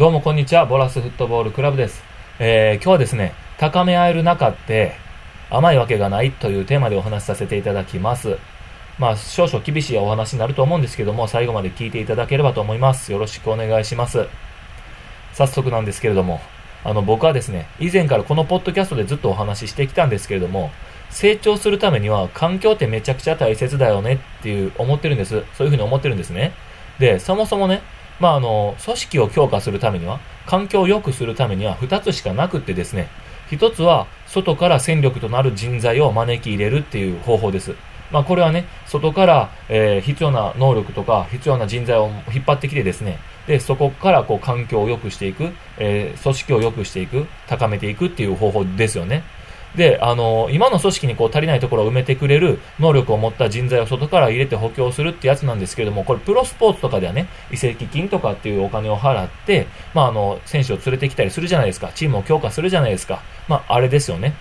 どうもこんにちは、ボラスフットボールクラブです。えー、今日はですね、高め合える中って甘いわけがないというテーマでお話しさせていただきます。まあ、少々厳しいお話になると思うんですけども、最後まで聞いていただければと思います。よろしくお願いします。早速なんですけれども、あの、僕はですね、以前からこのポッドキャストでずっとお話ししてきたんですけれども、成長するためには環境ってめちゃくちゃ大切だよねっていう思ってるんです。そういうふうに思ってるんですね。で、そもそもね、まあ、あの、組織を強化するためには、環境を良くするためには2つしかなくってですね、1つは外から戦力となる人材を招き入れるっていう方法です。まあ、これはね、外から、えー、必要な能力とか、必要な人材を引っ張ってきてですね、で、そこからこう環境を良くしていく、えー、組織を良くしていく、高めていくっていう方法ですよね。で、あの、今の組織にこう足りないところを埋めてくれる能力を持った人材を外から入れて補強するってやつなんですけれども、これプロスポーツとかではね、移籍金とかっていうお金を払って、まあ、あの、選手を連れてきたりするじゃないですか。チームを強化するじゃないですか。まあ、あれですよね。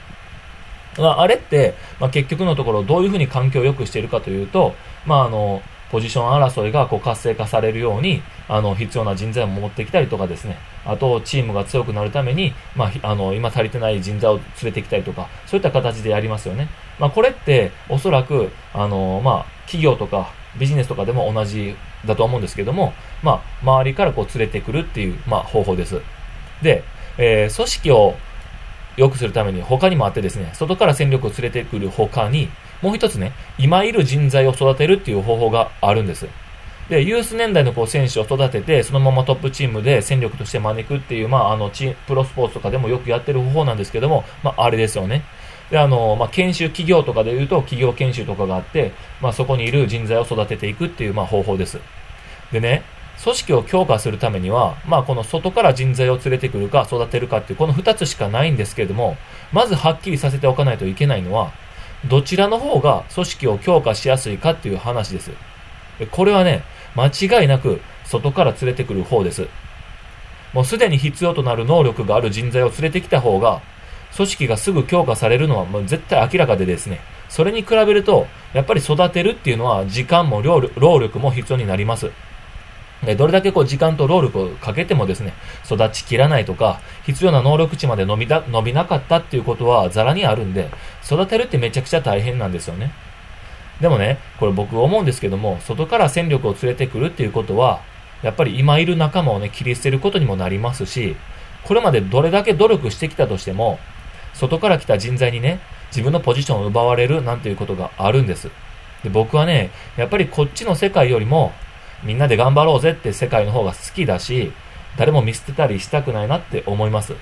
まあ、あれって、まあ、結局のところどういうふうに環境を良くしているかというと、まあ、あの、ポジション争いがこう活性化されるように、あの、必要な人材を持ってきたりとかですね、あと、チームが強くなるために、まあ、あの、今足りてない人材を連れてきたりとか、そういった形でやりますよね。まあ、これって、おそらく、あの、まあ、企業とか、ビジネスとかでも同じだと思うんですけども、まあ、周りからこう連れてくるっていう、まあ、方法です。で、えー、組織を良くするために他にもあってですね、外から戦力を連れてくる他に、もう一つね、今いる人材を育てるっていう方法があるんです。で、ユース年代のこう選手を育てて、そのままトップチームで戦力として招くっていう、まあ、あの、チプロスポーツとかでもよくやってる方法なんですけども、まあ、あれですよね。で、あの、まあ、研修企業とかで言うと、企業研修とかがあって、まあ、そこにいる人材を育てていくっていう、まあ、方法です。でね、組織を強化するためには、まあ、この外から人材を連れてくるか育てるかっていう、この2つしかないんですけれども、まずはっきりさせておかないといけないのは、どちらの方が組織を強化しやすいかっていう話です。これはね、間違いなく外から連れてくる方です。もうすでに必要となる能力がある人材を連れてきた方が、組織がすぐ強化されるのはもう絶対明らかでですね、それに比べると、やっぱり育てるっていうのは時間も労力も必要になります。えどれだけこう時間と労力をかけてもですね、育ちきらないとか、必要な能力値まで伸びだ伸びなかったっていうことはザラにあるんで、育てるってめちゃくちゃ大変なんですよね。でもね、これ僕思うんですけども、外から戦力を連れてくるっていうことは、やっぱり今いる仲間をね、切り捨てることにもなりますし、これまでどれだけ努力してきたとしても、外から来た人材にね、自分のポジションを奪われるなんていうことがあるんです。で僕はね、やっぱりこっちの世界よりも、みんなで頑張ろうぜって世界の方が好きだし、誰も見捨てたりしたくないなって思います。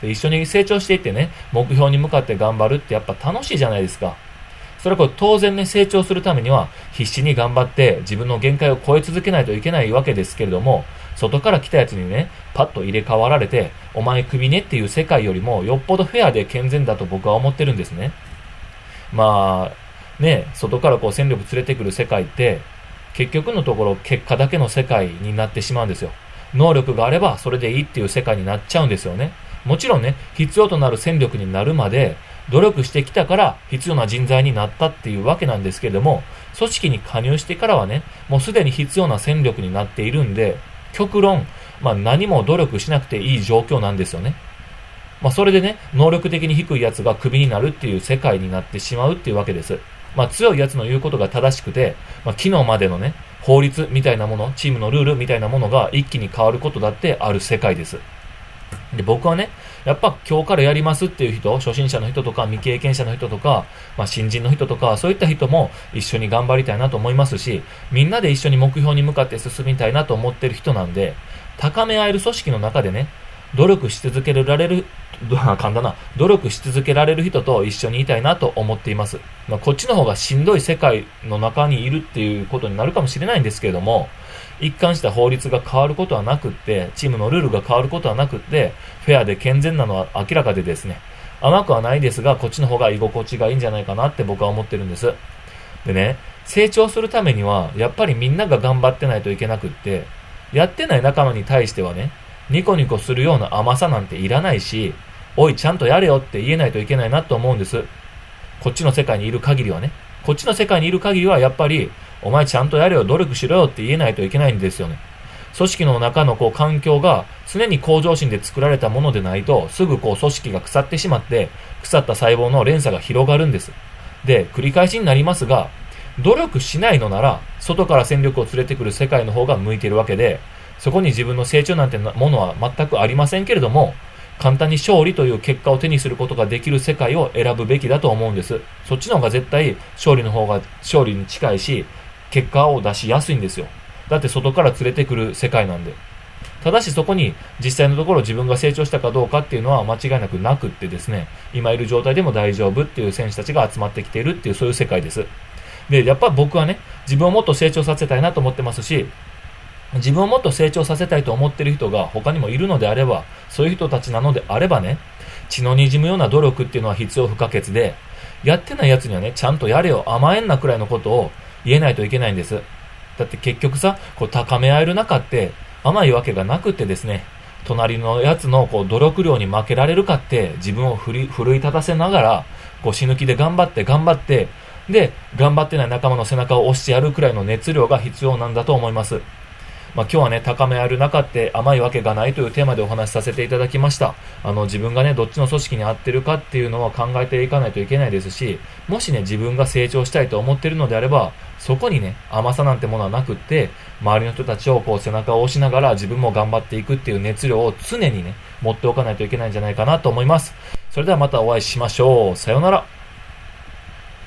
で一緒に成長していってね、目標に向かって頑張るってやっぱ楽しいじゃないですか。それはこれ当然ね、成長するためには必死に頑張って自分の限界を超え続けないといけないわけですけれども、外から来たやつにね、パッと入れ替わられて、お前首ねっていう世界よりもよっぽどフェアで健全だと僕は思ってるんですね。まあ、ね、外からこう戦力連れてくる世界って、結局のところ結果だけの世界になってしまうんですよ。能力があればそれでいいっていう世界になっちゃうんですよね。もちろんね、必要となる戦力になるまで努力してきたから必要な人材になったっていうわけなんですけども、組織に加入してからはね、もうすでに必要な戦力になっているんで、極論、まあ何も努力しなくていい状況なんですよね。まあそれでね、能力的に低いやつがクビになるっていう世界になってしまうっていうわけです。まあ、強い奴の言うことが正しくて、まあ、昨日までのね、法律みたいなもの、チームのルールみたいなものが一気に変わることだってある世界です。で、僕はね、やっぱ今日からやりますっていう人、初心者の人とか未経験者の人とか、まあ、新人の人とか、そういった人も一緒に頑張りたいなと思いますし、みんなで一緒に目標に向かって進みたいなと思ってる人なんで、高め合える組織の中でね、努力し続けられる、簡単な、努力し続けられる人と一緒にいたいなと思っています。まあ、こっちの方がしんどい世界の中にいるっていうことになるかもしれないんですけれども、一貫した法律が変わることはなくって、チームのルールが変わることはなくって、フェアで健全なのは明らかでですね、甘くはないですが、こっちの方が居心地がいいんじゃないかなって僕は思ってるんです。でね、成長するためには、やっぱりみんなが頑張ってないといけなくって、やってない仲間に対してはね、ニコニコするような甘さなんていらないし、おい、ちゃんとやれよって言えないといけないなと思うんです。こっちの世界にいる限りはね。こっちの世界にいる限りは、やっぱり、お前ちゃんとやれよ、努力しろよって言えないといけないんですよね。組織の中のこう環境が常に向上心で作られたものでないと、すぐこう組織が腐ってしまって、腐った細胞の連鎖が広がるんです。で、繰り返しになりますが、努力しないのなら、外から戦力を連れてくる世界の方が向いてるわけで、そこに自分の成長なんてものは全くありませんけれども、簡単に勝利という結果を手にすることができる世界を選ぶべきだと思うんです。そっちの方が絶対勝利の方が勝利に近いし、結果を出しやすいんですよ。だって外から連れてくる世界なんで。ただしそこに実際のところ自分が成長したかどうかっていうのは間違いなくなくってですね、今いる状態でも大丈夫っていう選手たちが集まってきているっていうそういう世界です。で、やっぱ僕はね、自分をもっと成長させたいなと思ってますし、自分をもっと成長させたいと思っている人が他にもいるのであれば、そういう人たちなのであればね、血の滲むような努力っていうのは必要不可欠で、やってない奴にはね、ちゃんとやれよ、甘えんなくらいのことを言えないといけないんです。だって結局さ、こう高め合える中って甘いわけがなくってですね、隣のやつのこう努力量に負けられるかって自分を奮い立たせながら、こう死ぬ気で頑張って頑張って、で、頑張ってない仲間の背中を押してやるくらいの熱量が必要なんだと思います。まあ、今日はね、高めある中って甘いわけがないというテーマでお話しさせていただきました。あの、自分がね、どっちの組織に合ってるかっていうのを考えていかないといけないですし、もしね、自分が成長したいと思ってるのであれば、そこにね、甘さなんてものはなくって、周りの人たちをこう背中を押しながら自分も頑張っていくっていう熱量を常にね、持っておかないといけないんじゃないかなと思います。それではまたお会いしましょう。さようなら。